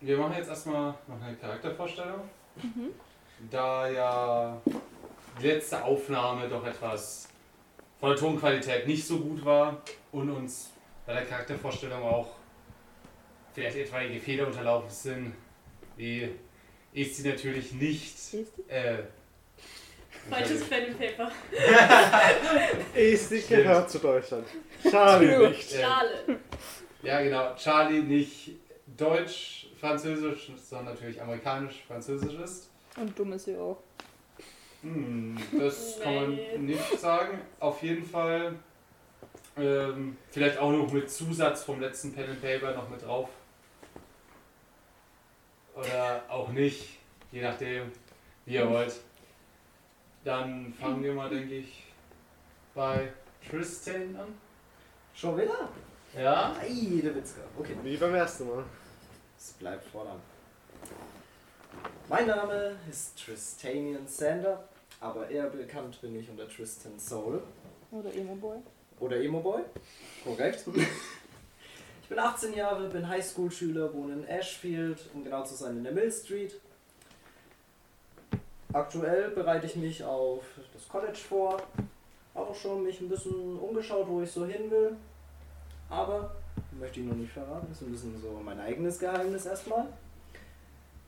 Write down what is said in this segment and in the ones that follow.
wir machen jetzt erstmal noch eine Charaktervorstellung. Da ja die letzte Aufnahme doch etwas von der Tonqualität nicht so gut war und uns bei der Charaktervorstellung auch vielleicht etwaige Fehler unterlaufen sind, wie ist sie natürlich nicht. Äh, Falsches Pen and Paper. Ist nicht Stimmt. gehört zu Deutschland. Charlie nicht. äh, Schale. Ja, genau. Charlie nicht deutsch, französisch, sondern natürlich amerikanisch, französisch ist. Und dumm ist sie auch. Hm, das kann man nicht sagen. Auf jeden Fall ähm, vielleicht auch noch mit Zusatz vom letzten Pen and Paper noch mit drauf. Oder auch nicht, je nachdem, wie ihr wollt. Dann fangen wir mal, denke ich, bei Tristan an. Schon wieder? Ja? Ei, der Witzka. Okay, Wie beim ersten Mal. Es bleibt voran. Mein Name ist Tristanian Sander, aber eher bekannt bin ich unter Tristan Soul Oder Emo Boy. oder Emo Boy. Korrekt. Ich bin 18 Jahre, bin Highschool-Schüler, wohne in Ashfield, um genau zu sein in der Mill Street. Aktuell bereite ich mich auf das College vor. Habe auch schon mich ein bisschen umgeschaut, wo ich so hin will. Aber möchte ich noch nicht verraten. Das ist ein bisschen so mein eigenes Geheimnis erstmal.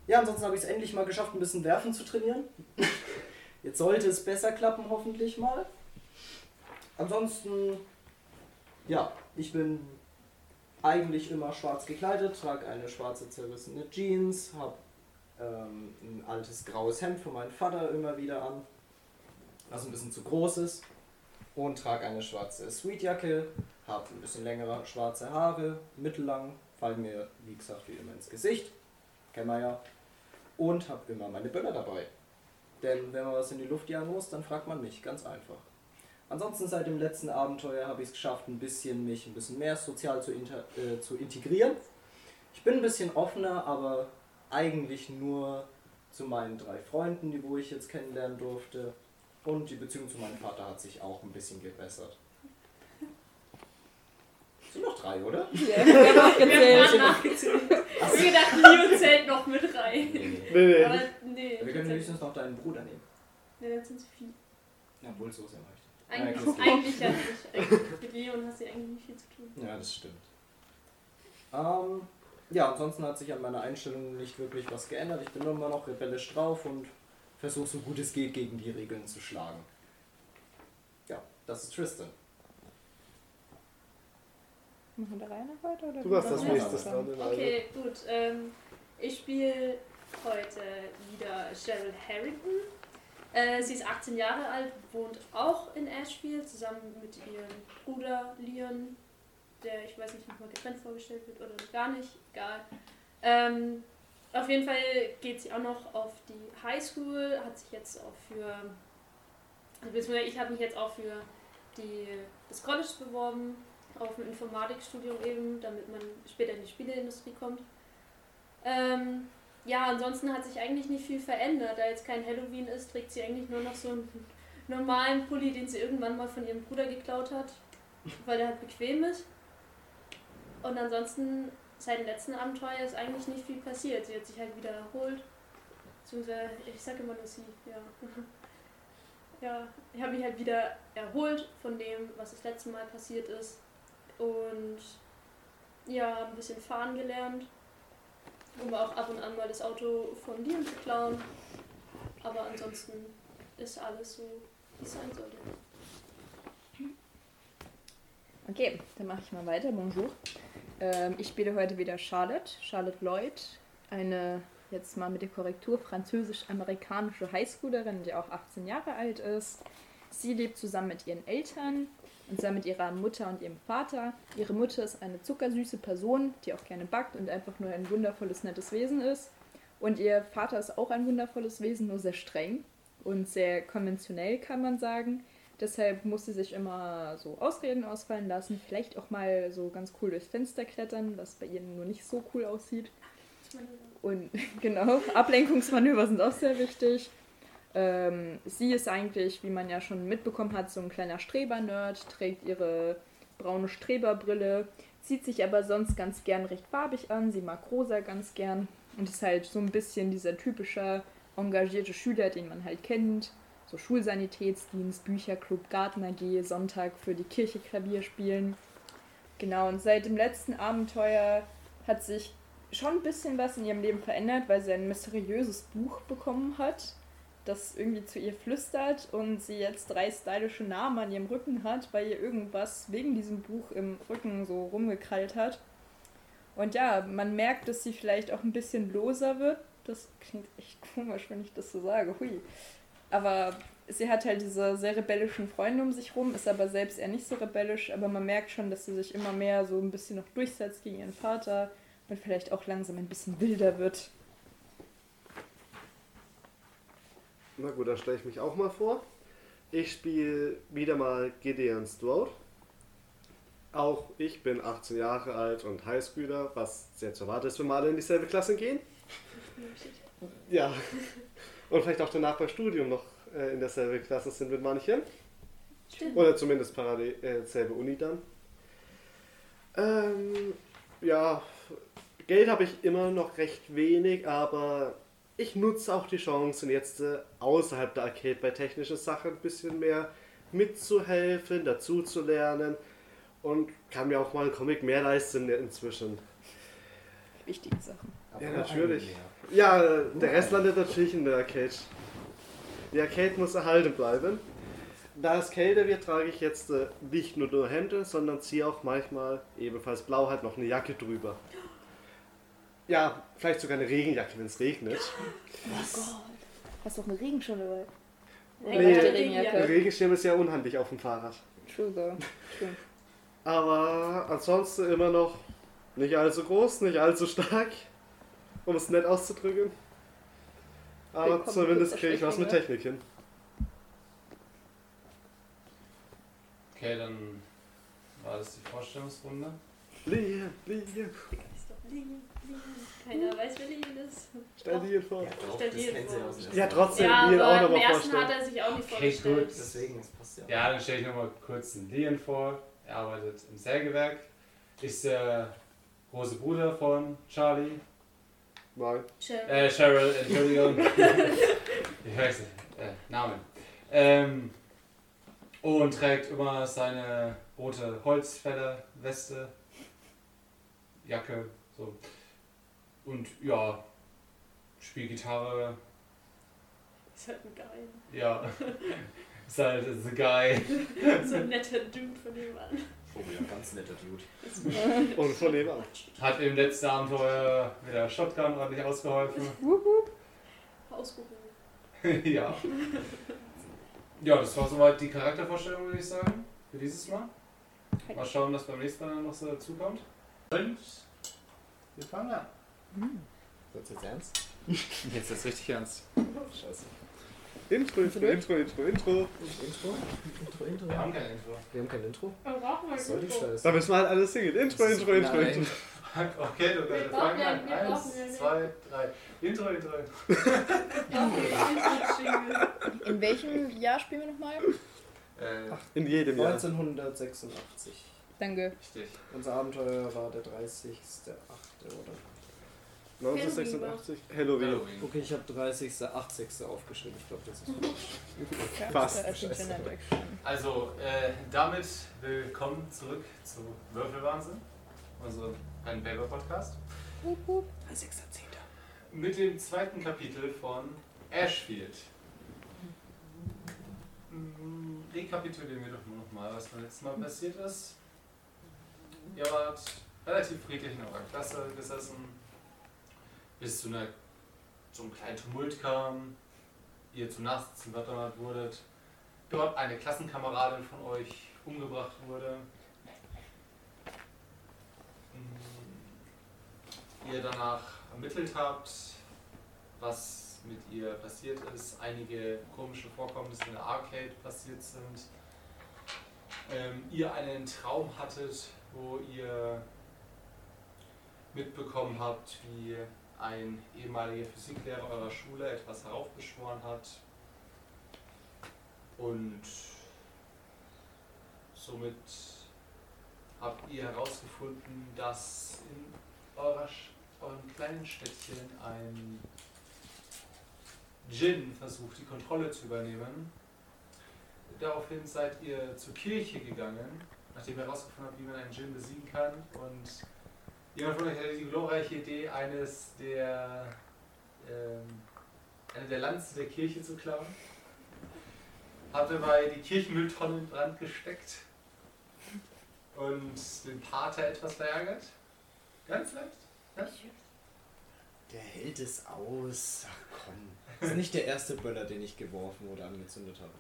Ja, ansonsten habe ich es endlich mal geschafft, ein bisschen Werfen zu trainieren. Jetzt sollte es besser klappen, hoffentlich mal. Ansonsten, ja, ich bin eigentlich immer schwarz gekleidet, trage eine schwarze zerrissene Jeans, habe ähm, ein altes graues Hemd von meinem Vater immer wieder an, was ein bisschen zu groß ist. Und trage eine schwarze Sweetjacke, habe ein bisschen längere schwarze Haare, mittellang, fallen mir, wie gesagt, wie immer ins Gesicht. Kennen wir ja. Und habe immer meine Böller dabei. Denn wenn man was in die Luft jagen muss, dann fragt man mich, ganz einfach. Ansonsten seit dem letzten Abenteuer habe ich es geschafft, ein bisschen mich ein bisschen mehr sozial zu, äh, zu integrieren. Ich bin ein bisschen offener, aber eigentlich nur zu meinen drei Freunden, die wo ich jetzt kennenlernen durfte. Und die Beziehung zu meinem Vater hat sich auch ein bisschen gebessert. Sind noch drei, oder? Ja, wir haben auch Wir gezählt. haben nachgezählt. Ich hab gedacht, Leo zählt noch mit rein. Nee, Nee. Aber nee. Wir können höchstens noch deinen Bruder nehmen. Nee, dann sind es vier. Ja, obwohl so sehr reicht. Eigentlich, Ja, eigentlich ja nicht. Mit Leon hast du eigentlich nicht viel zu tun. Ja, das stimmt. Ähm, ja, ansonsten hat sich an meiner Einstellung nicht wirklich was geändert. Ich bin immer noch rebellisch drauf und versuche so gut es geht gegen die Regeln zu schlagen. Ja, das ist Tristan. Machen wir nach weiter? Oder Du hast wie das nächste dann? Okay, gut. Ähm, ich spiele heute wieder Cheryl Harrington. Äh, sie ist 18 Jahre alt, wohnt auch in Ashfield zusammen mit ihrem Bruder Leon, der ich weiß nicht, nochmal getrennt vorgestellt wird oder gar nicht, egal. Ähm, auf jeden Fall geht sie auch noch auf die Highschool, hat sich jetzt auch für, also beziehungsweise ich habe mich jetzt auch für die, das College beworben, auf ein Informatikstudium eben, damit man später in die Spieleindustrie kommt. Ähm, ja, ansonsten hat sich eigentlich nicht viel verändert. Da jetzt kein Halloween ist, trägt sie eigentlich nur noch so einen normalen Pulli, den sie irgendwann mal von ihrem Bruder geklaut hat, weil der halt bequem ist. Und ansonsten, seit dem letzten Abenteuer ist eigentlich nicht viel passiert. Sie hat sich halt wieder erholt. Beziehungsweise, ich sag immer nur sie, ja. Ja, ich habe mich halt wieder erholt von dem, was das letzte Mal passiert ist. Und ja, ein bisschen fahren gelernt. Um auch ab und an mal das Auto von Leon zu klauen. Aber ansonsten ist alles so, wie es sein sollte. Okay, dann mache ich mal weiter. Bonjour. Ähm, ich spiele heute wieder Charlotte, Charlotte Lloyd, eine jetzt mal mit der Korrektur französisch-amerikanische Highschoolerin, die auch 18 Jahre alt ist. Sie lebt zusammen mit ihren Eltern und zwar mit ihrer Mutter und ihrem Vater. Ihre Mutter ist eine zuckersüße Person, die auch gerne backt und einfach nur ein wundervolles, nettes Wesen ist. Und ihr Vater ist auch ein wundervolles Wesen, nur sehr streng und sehr konventionell, kann man sagen. Deshalb muss sie sich immer so Ausreden ausfallen lassen. Vielleicht auch mal so ganz cool durchs Fenster klettern, was bei ihr nur nicht so cool aussieht. Und genau, Ablenkungsmanöver sind auch sehr wichtig. Ähm, sie ist eigentlich, wie man ja schon mitbekommen hat, so ein kleiner Streber-Nerd, trägt ihre braune Streberbrille, zieht sich aber sonst ganz gern recht farbig an. Sie mag rosa ganz gern. und ist halt so ein bisschen dieser typische engagierte Schüler, den man halt kennt. So Schulsanitätsdienst, Bücherclub, Garten AG, Sonntag für die Kirche Klavier spielen. Genau, und seit dem letzten Abenteuer hat sich schon ein bisschen was in ihrem Leben verändert, weil sie ein mysteriöses Buch bekommen hat, das irgendwie zu ihr flüstert und sie jetzt drei stylische Namen an ihrem Rücken hat, weil ihr irgendwas wegen diesem Buch im Rücken so rumgekrallt hat. Und ja, man merkt, dass sie vielleicht auch ein bisschen loser wird. Das klingt echt komisch, wenn ich das so sage. Hui. Aber sie hat halt diese sehr rebellischen Freunde um sich rum, ist aber selbst eher nicht so rebellisch. Aber man merkt schon, dass sie sich immer mehr so ein bisschen noch durchsetzt gegen ihren Vater und vielleicht auch langsam ein bisschen wilder wird. Na gut, dann stelle ich mich auch mal vor. Ich spiele wieder mal Gideon Strode. Auch ich bin 18 Jahre alt und Highschooler, was sehr zu erwarten ist, wenn wir alle in dieselbe Klasse gehen. Ja. Und vielleicht auch danach beim Studium noch äh, in derselbe Klasse sind mit manchen. Stimmt. Oder zumindest parallel äh, selbe Uni dann. Ähm, ja, Geld habe ich immer noch recht wenig, aber ich nutze auch die Chancen jetzt äh, außerhalb der Arcade bei technischen Sachen ein bisschen mehr mitzuhelfen, dazu zu lernen und kann mir auch mal einen Comic mehr leisten inzwischen. Wichtige Sachen. Aber Ja, natürlich. Ja, äh, der Rest landet natürlich in der Arcade. Die Arcade muss erhalten bleiben. Da es kälter wird, trage ich jetzt äh, nicht nur nur Hemden, sondern ziehe auch manchmal ebenfalls blau halt noch eine Jacke drüber. Ja, vielleicht sogar eine Regenjacke, wenn es regnet. Hast du auch eine Regenschirm dabei? Nee. Regenjacke. Regenjacke. Ein Regenschirm ist ja unhandlich auf dem Fahrrad. True, though. True. Aber ansonsten immer noch nicht allzu groß, nicht allzu stark, um es nett auszudrücken. Aber Willkommen zumindest kriege ich was mit Erschreckung, Technik hin. Okay, dann war das die Vorstellungsrunde. Lian, Lian, Lingen, Lingen. Keiner weiß, wer Lingen ist. stell dir vor. Ja, doch, Stell dir vor. Ja, trotzdem. Ja, Lingen auch aber noch im mal ersten vorstellen. hat er sich auch nicht Okay, vorgestellt. gut. Deswegen, das passt ja. Ja, dann stelle ich nochmal kurz den Leon vor. Er arbeitet im Sägewerk. Ist der große Bruder von Charlie. Nein. Cheryl. Äh, Cheryl, Entschuldigung. ich weiß nicht. Äh, Name. Ähm, und trägt immer seine rote Holzfällerweste, Jacke, so. Und ja, spielt Gitarre, Ist halt ein Geil. ja. Ist halt the guy. So ein netter Dude von dem an. Oh ja, ganz netter Dude. Und von dem an. Hat im letzten Abenteuer mit der Shotgun ordentlich ausgeholfen. Ausgehoben. ja. Ja, das war soweit die Charaktervorstellung, würde ich sagen, für dieses Mal. Mal schauen, was beim nächsten Mal noch so dazukommt. Und wir fangen an. Wird's jetzt ernst? Jetzt ist richtig ernst. Scheiße. Intro, Intro, Intro, Intro, Intro. Intro? Intro, Intro? Wir haben kein Intro. Wir haben kein Intro? Aber brauchen wir Was soll die Intro? Scheiße? Da müssen wir halt alles singen. Intro, Das Intro, Intro. Intro. Okay, du Wir wir brauchen fangen ja- an. wir Eins, zwei, drei. Intro, Intro, Intro. In welchem Jahr spielen wir nochmal? Äh, In jedem Jahr. 1986. Danke. richtig. Unser Abenteuer war der 30.8. oder? 1986. Halloween. Halloween. Okay, ich habe 30.80. aufgeschrieben. Ich glaube, das ist falsch. Fast. Also, äh, damit willkommen zurück zu Würfelwahnsinn, unserem Pen Paper Podcast. 30.10. Mit dem zweiten Kapitel von Ashfield. Rekapitulieren wir doch nur noch mal, was beim letzten Mal passiert ist. Ihr wart relativ friedlich in eurer Klasse gesessen, bis zu einer, zum kleinen Tumult kam, ihr zu Nachsitzen verdonnert wurdet, dort eine Klassenkameradin von euch umgebracht wurde. Mm, Ihr danach ermittelt habt, was mit ihr passiert ist, einige komische Vorkommnisse in der Arcade passiert sind, ähm, ihr einen Traum hattet, wo ihr mitbekommen habt, wie ein ehemaliger Physiklehrer eurer Schule etwas heraufbeschworen hat und somit habt ihr herausgefunden, dass in eurer eurem kleinen Städtchen ein Djinn versucht, die Kontrolle zu übernehmen. Daraufhin seid ihr zur Kirche gegangen, nachdem ihr herausgefunden habt, wie man einen Djinn besiegen kann. Und jemand von euch hatte die glorreiche Idee, eines der, ähm, eine der Lanze der Kirche zu klauen. Habt dabei die Kirchenmülltonne in Brand gesteckt und den Pater etwas verärgert. Ganz leicht. Ja? Der hält es aus. Ach komm. Das ist nicht der erste Böller, den ich geworfen oder angezündet habe.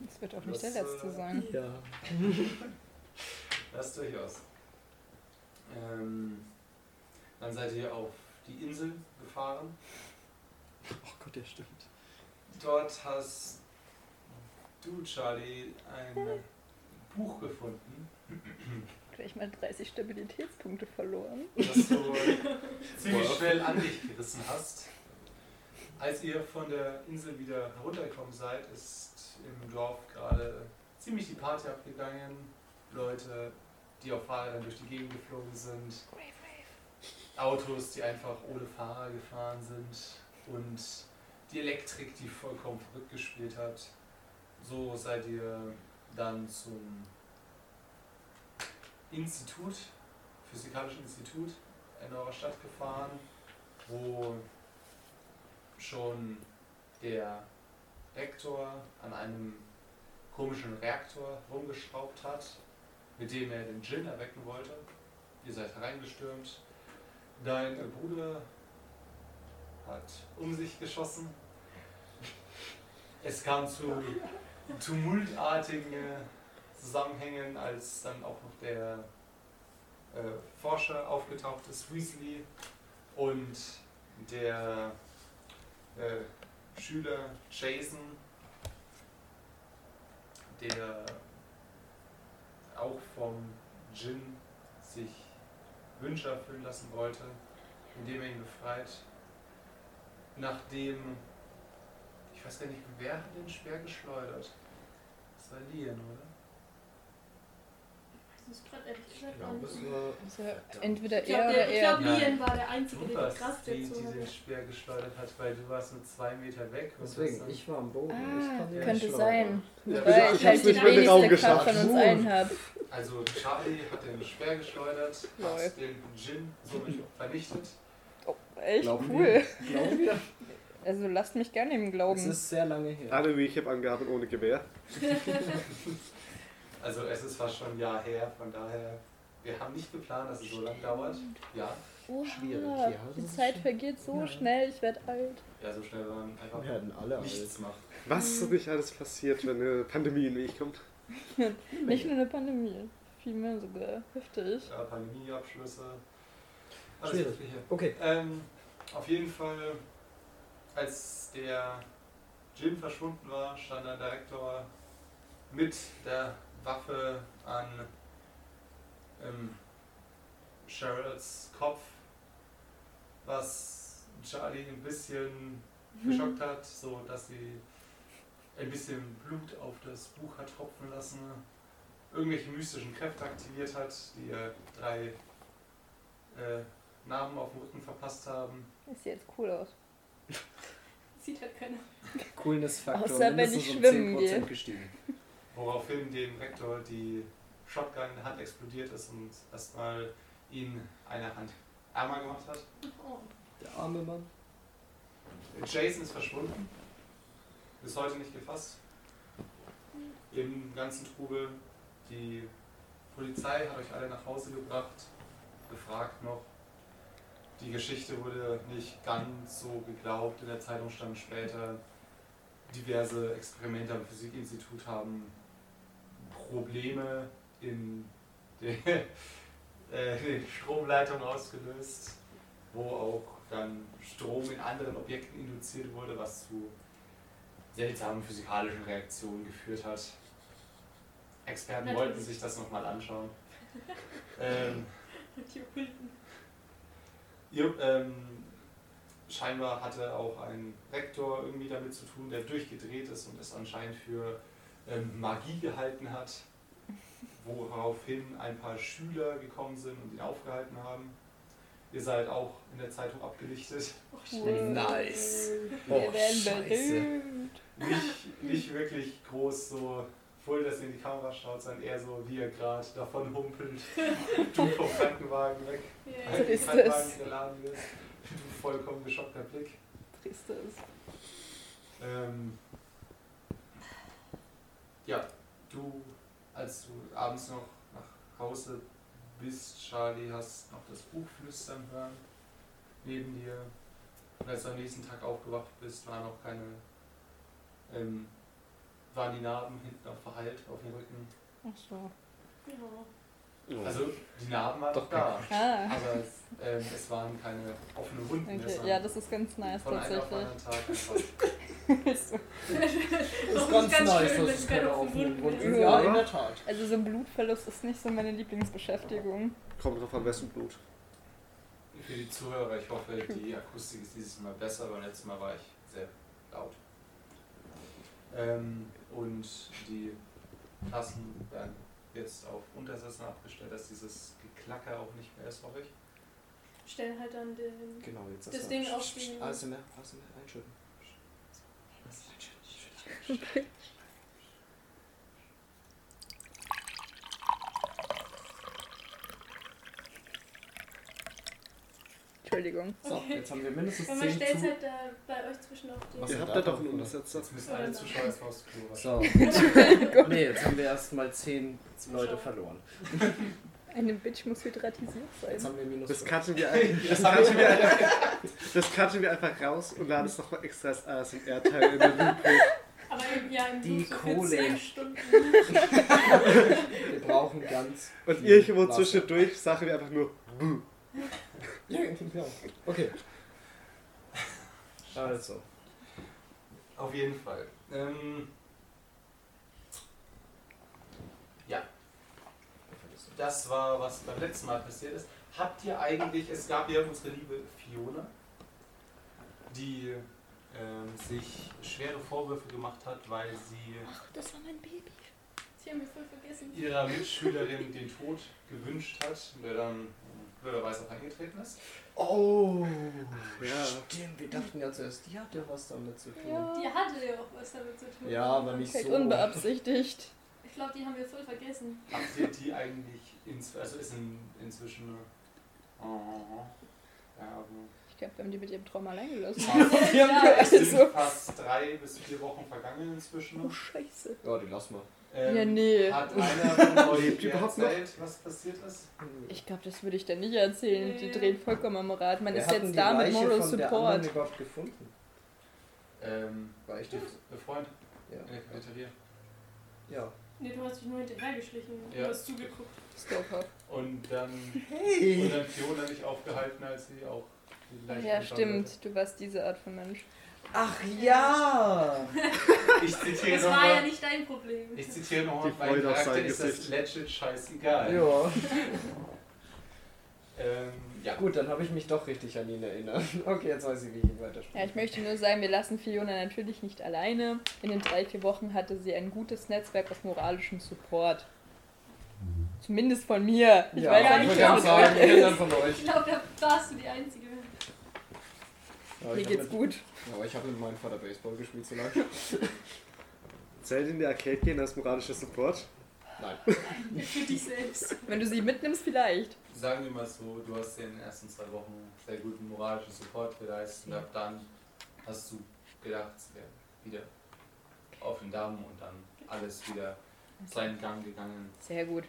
Das wird auch nicht Das, der letzte äh, sein. Ja. Das durchaus. Ähm, dann seid ihr auf die Insel gefahren. Oh Gott, der stimmt. Dort hast du, Charlie, ein Buch gefunden, Gleich mal 30 Stabilitätspunkte verloren. das du ziemlich schnell an dich gerissen hast. Als ihr von der Insel wieder heruntergekommen seid, ist im Dorf gerade ziemlich die Party abgegangen. Leute, die auf Fahrrädern durch die Gegend geflogen sind. Autos, die einfach ohne Fahrer gefahren sind. Und die Elektrik, die vollkommen verrückt gespielt hat. So seid ihr dann zum Institut, Physikalischen Institut in eurer Stadt gefahren, wo schon der Rektor an einem komischen Reaktor rumgeschraubt hat, mit dem er den Djinn erwecken wollte. Ihr seid hereingestürmt. Dein Bruder hat um sich geschossen. Es kam zu tumultartigen Zusammenhängen, als dann auch noch der äh, Forscher aufgetaucht ist, Weasley, und der äh, Schüler Jason, der auch vom Djinn sich Wünsche erfüllen lassen wollte, indem er ihn befreit. Nachdem, ich weiß gar nicht, wer hat den Speer geschleudert? Das war Lian, oder? Das ist gerade ehrlich gesagt Ich gar glaube, nicht. es war. Also entweder Ich er glaube, oder der- ich er. glaub, Nein. Lian war der Einzige, der die Kraft die, die dazu den hatte. Speer geschleudert hat, weil du warst nur zwei Meter weg. Deswegen, ich war am Boden. ich Ah, den könnte sein. Ja, Weil ich ich hab's halt die den wenigste Kraft geschafft. von uns allen habe. Also Charlie hat den Speer geschleudert, hat den Djinn somit vernichtet. Oh, echt Glauben cool. wir? Glauben wir? Also lasst mich gerne im Glauben. Es ist sehr lange her. Alle Recap-Angaben ohne Gewehr. Also es ist fast schon ein Jahr her, von daher, wir haben nicht geplant, dass es so lange dauert. Ja, Oha, schwierig, ja, die Zeit vergeht so Ja. schnell, ich werde alt. ja so schnell war man einfach Wir werden alle nichts macht. Was nicht alles passiert, wenn eine Pandemie in den Weg kommt. Nicht nur eine Pandemie, vielmehr sogar heftig. Ja, Pandemieabschlüsse. Alles Schwierig. Mögliche. Okay. Ähm, auf jeden Fall, als der Jim verschwunden war, stand der Direktor mit der Waffe an ähm, Cheryls Kopf, was Charlie ein bisschen geschockt hat, so dass sie ein bisschen Blut auf das Buch hat tropfen lassen, irgendwelche mystischen Kräfte aktiviert hat, die ihr drei äh, Namen auf dem Rücken verpasst haben. Das sieht jetzt cool aus. Sieht halt keiner. Coolness-Faktor Außer wenn mindestens ich um schwimmen 10% gehe. gestiegen. Woraufhin dem Rektor die Shotgun in der Hand explodiert ist und erstmal ihn eine Hand ärmer gemacht hat. Der arme Mann. Jason ist verschwunden. Bis heute nicht gefasst. Im ganzen Trubel. Die Polizei hat euch alle nach Hause gebracht, befragt noch. Die Geschichte wurde nicht ganz so geglaubt. In der Zeitung stand später, diverse Experimente am Physikinstitut haben Probleme in der äh, den Stromleitung ausgelöst, wo auch dann Strom in anderen Objekten induziert wurde, was zu seltsamen physikalischen Reaktionen geführt hat. Experten Natürlich. wollten sich das nochmal anschauen. ähm, ihr, ähm, scheinbar hatte auch ein Rektor irgendwie damit zu tun, der durchgedreht ist und es anscheinend für ähm, Magie gehalten hat, woraufhin ein paar Schüler gekommen sind und ihn aufgehalten haben. Ihr seid auch in der Zeitung abgelichtet. Nice. Wir Oh, scheiße. Nicht, nicht wirklich groß so voll, dass ihr in die Kamera schaut, sondern eher so, wie ihr gerade davon humpelt. Du vom Krankenwagen weg. Yeah. Als ist der Krankenwagen geladen wird. Du vollkommen geschockter Blick. Tristes. Ähm, ja, du, als du abends noch nach Hause bist, Charlie, hast noch das Buch flüstern hören neben dir. Und als du am nächsten Tag aufgewacht bist, waren noch keine, ähm, waren die Narben hinten auch verheilt auf dem Rücken. Ach so. Ja. Also die Narben waren Doch, da, Ah. aber es, ähm, es waren keine offenen Wunden. Okay. Ja, das ist ganz nice von tatsächlich. Das ist ganz, ganz nice, schön, dass wenn es keine offenen Wunden sind. Ja, Ja. in der Tat. Also so ein Blutverlust ist nicht so meine Lieblingsbeschäftigung. Kommt drauf an, wessen Blut. Für die Zuhörer, ich hoffe, die Akustik ist dieses Mal besser, beim letzten Mal war ich sehr laut. Ähm, und die Tassen werden jetzt auf Untersätzen abgestellt, dass dieses Geklacker auch nicht mehr ist, hoffe ich. Stellen halt dann den. Genau, jetzt Das Ding auf den- ASMR, ASMR, einschütten. Entschuldigung. So, Okay. jetzt haben wir mindestens Ja, man 10 stellt zu. halt da bei euch zwischen auf den. Was Ihr habt da da doch einen oder? Untersetzer. Jetzt müssen alle Zuschauer jetzt raus So, nee, jetzt haben wir erstmal 10 Leute verloren. Eine Bitch muss hydratisiert Jetzt sein. haben wir minus Das cutten wir, ein, das cutten wir, einfach, das cutten wir einfach raus und laden es nochmal extra als ASMR-Teil in den Loop. Aber im, ja, im Die so für Kohle. 10 Stunden. Wir brauchen ganz. Und irgendwo zwischendurch sagen wir einfach nur Buh. Ja, genau. Okay. Also. Auf jeden Fall. Ähm, ja, das war, was beim letzten Mal passiert ist. Habt ihr eigentlich, es gab ja unsere liebe Fiona, die ähm, sich schwere Vorwürfe gemacht hat, weil sie Ach, das war mein Baby. Sie haben mich voll vergessen. ihrer Mitschülerin den Tod gewünscht hat, der dann blöderweise auch eingetreten ist. Oh, Ja. stimmt. Wir dachten ja zuerst, die hat ja was damit zu tun. Ja. Die hatte ja auch was damit zu tun. Ja, aber nicht Vielleicht so. unbeabsichtigt. Ich glaube, die haben wir voll vergessen. Habt ihr die eigentlich, ins, also ist in, inzwischen eine, oh, ja, aber Ich glaube, wir haben die mit ihrem Trauma allein gelassen. Wir haben Ja. Es sind Also. fast drei bis vier Wochen vergangen inzwischen. Oh, scheiße. Ja, die lassen wir. Ähm, Ja, nee. Hat einer von euch dir erzählt, was passiert ist? Ich glaube, das würde ich dann nicht erzählen. Die Nee. drehen vollkommen am Rad. Man Wir ist jetzt die da mit Moral von der anderen Support. überhaupt gefunden. Ähm, War ich die? befreundet Ja. in der Cafeteria. Ja. Nee, du hast dich nur hinterhergeschlichen. Ja. Du hast zugeguckt. Stalker. Und dann, und Hey! dann Fiona nicht aufgehalten, als sie auch die Leiche Ja, stimmt. Du warst diese Art von Mensch. Ach ja! Ich zitiere Das war ja nochmal. nicht dein Problem. Ich zitiere nochmal, Die mein Charakter ist das Gesicht. legit scheißegal. Ja. Ähm, ja. Gut, dann habe ich mich doch richtig an ihn erinnert. Okay, jetzt weiß ich, wie ich ihn weiterspiele. Ja, ich möchte nur sagen, wir lassen Fiona natürlich nicht alleine. In den drei, vier Wochen hatte sie ein gutes Netzwerk aus moralischem Support. Zumindest von mir. Ich ja, weiß ja ich nicht, würde was sagen, ist. von euch. Ich glaube, da warst du die Einzige. Ja, Mir geht's mit, gut. Ja, aber ich habe mit meinem Vater Baseball gespielt so lange. Zählt in die Arcade gehen als moralischer Support? Nein. Für dich selbst. Wenn du sie mitnimmst, vielleicht. Sagen wir mal so, du hast in den ersten zwei Wochen sehr guten moralischen Support geleistet und ab dann hast du gedacht, es wäre wieder auf den Damm und dann alles wieder seinen Gang gegangen. Sehr gut.